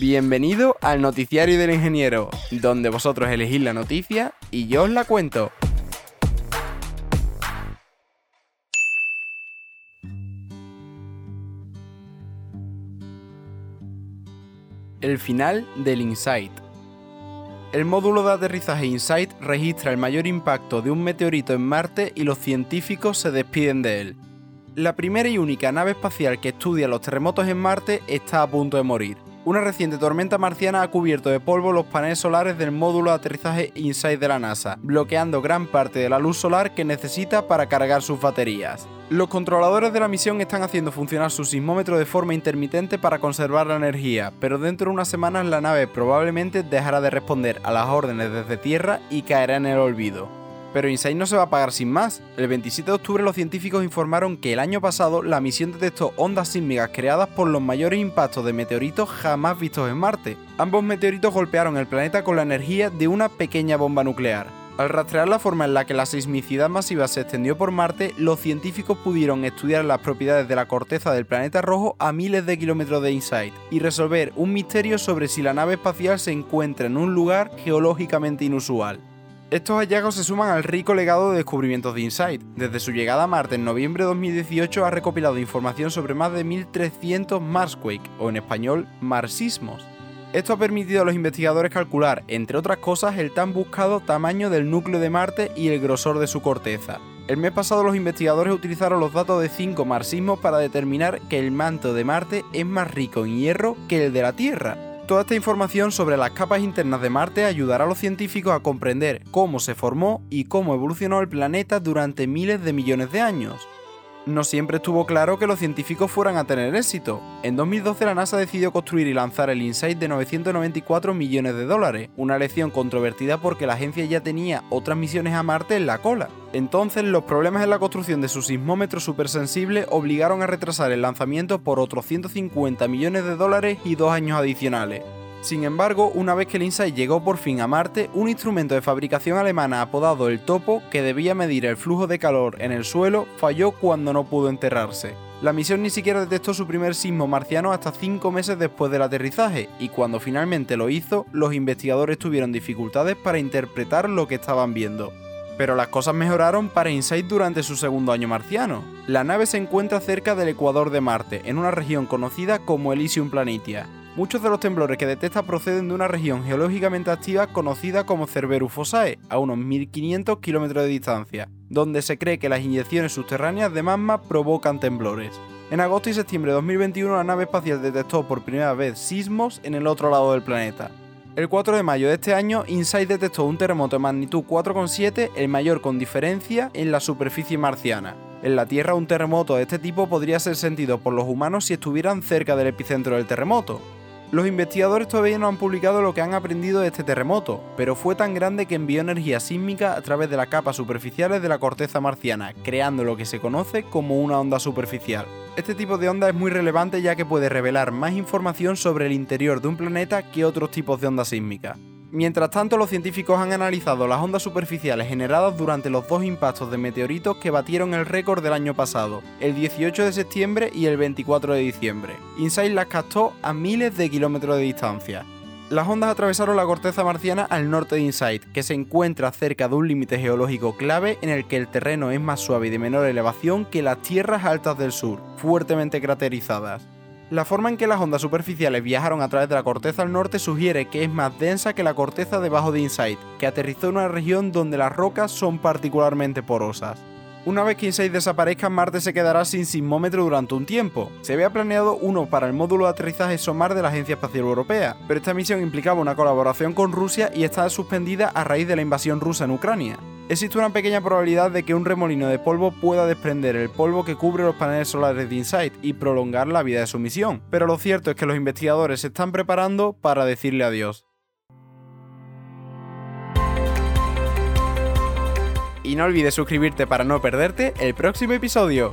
Bienvenido al Noticiario del Ingeniero, donde vosotros elegís la noticia y yo os la cuento. El final del InSight. El módulo de aterrizaje InSight registra el mayor impacto de un meteorito en Marte y los científicos se despiden de él. La primera y única nave espacial que estudia los terremotos en Marte está a punto de morir. Una reciente tormenta marciana ha cubierto de polvo los paneles solares del módulo de aterrizaje InSight de la NASA, bloqueando gran parte de la luz solar que necesita para cargar sus baterías. Los controladores de la misión están haciendo funcionar su sismómetro de forma intermitente para conservar la energía, pero dentro de unas semanas la nave probablemente dejará de responder a las órdenes desde tierra y caerá en el olvido. Pero InSight no se va a apagar sin más. El 27 de octubre los científicos informaron que el año pasado la misión detectó ondas sísmicas creadas por los mayores impactos de meteoritos jamás vistos en Marte. Ambos meteoritos golpearon el planeta con la energía de una pequeña bomba nuclear. Al rastrear la forma en la que la sismicidad masiva se extendió por Marte, los científicos pudieron estudiar las propiedades de la corteza del planeta rojo a miles de kilómetros de InSight y resolver un misterio sobre si la nave espacial se encuentra en un lugar geológicamente inusual. Estos hallazgos se suman al rico legado de descubrimientos de InSight. Desde su llegada a Marte en noviembre de 2018 ha recopilado información sobre más de 1300 Marsquake, o en español, marsismos. Esto ha permitido a los investigadores calcular, entre otras cosas, el tan buscado tamaño del núcleo de Marte y el grosor de su corteza. El mes pasado los investigadores utilizaron los datos de 5 marsismos para determinar que el manto de Marte es más rico en hierro que el de la Tierra, Toda esta información sobre las capas internas de Marte ayudará a los científicos a comprender cómo se formó y cómo evolucionó el planeta durante miles de millones de años. No siempre estuvo claro que los científicos fueran a tener éxito. En 2012 la NASA decidió construir y lanzar el InSight de 994 millones de dólares, una lección controvertida porque la agencia ya tenía otras misiones a Marte en la cola. Entonces los problemas en la construcción de su sismómetro supersensible obligaron a retrasar el lanzamiento por otros 150 millones de dólares y dos años adicionales. Sin embargo, una vez que el InSight llegó por fin a Marte, un instrumento de fabricación alemana apodado el Topo, que debía medir el flujo de calor en el suelo, falló cuando no pudo enterrarse. La misión ni siquiera detectó su primer sismo marciano hasta 5 meses después del aterrizaje, y cuando finalmente lo hizo, los investigadores tuvieron dificultades para interpretar lo que estaban viendo. Pero las cosas mejoraron para InSight durante su segundo año marciano. La nave se encuentra cerca del ecuador de Marte, en una región conocida como Elysium Planitia, Muchos de los temblores que detecta proceden de una región geológicamente activa conocida como Cerberus Fossae, a unos 1500 kilómetros de distancia, donde se cree que las inyecciones subterráneas de magma provocan temblores. En agosto y septiembre de 2021 la nave espacial detectó por primera vez sismos en el otro lado del planeta. El 4 de mayo de este año, InSight detectó un terremoto de magnitud 4,7, el mayor con diferencia en la superficie marciana. En la Tierra un terremoto de este tipo podría ser sentido por los humanos si estuvieran cerca del epicentro del terremoto, los investigadores todavía no han publicado lo que han aprendido de este terremoto, pero fue tan grande que envió energía sísmica a través de las capas superficiales de la corteza marciana, creando lo que se conoce como una onda superficial. Este tipo de onda es muy relevante ya que puede revelar más información sobre el interior de un planeta que otros tipos de ondas sísmicas. Mientras tanto, los científicos han analizado las ondas superficiales generadas durante los dos impactos de meteoritos que batieron el récord del año pasado, el 18 de septiembre y el 24 de diciembre. InSight las captó a miles de kilómetros de distancia. Las ondas atravesaron la corteza marciana al norte de InSight, que se encuentra cerca de un límite geológico clave en el que el terreno es más suave y de menor elevación que las tierras altas del sur, fuertemente craterizadas. La forma en que las ondas superficiales viajaron a través de la corteza al norte sugiere que es más densa que la corteza debajo de InSight, que aterrizó en una región donde las rocas son particularmente porosas. Una vez que InSight desaparezca, Marte se quedará sin sismómetro durante un tiempo. Se había planeado uno para el módulo de aterrizaje SOMAR de la Agencia Espacial Europea, pero esta misión implicaba una colaboración con Rusia y está suspendida a raíz de la invasión rusa en Ucrania existe una pequeña probabilidad de que un remolino de polvo pueda desprender el polvo que cubre los paneles solares de InSight y prolongar la vida de su misión, pero lo cierto es que los investigadores se están preparando para decirle adiós. Y no olvides suscribirte para no perderte el próximo episodio.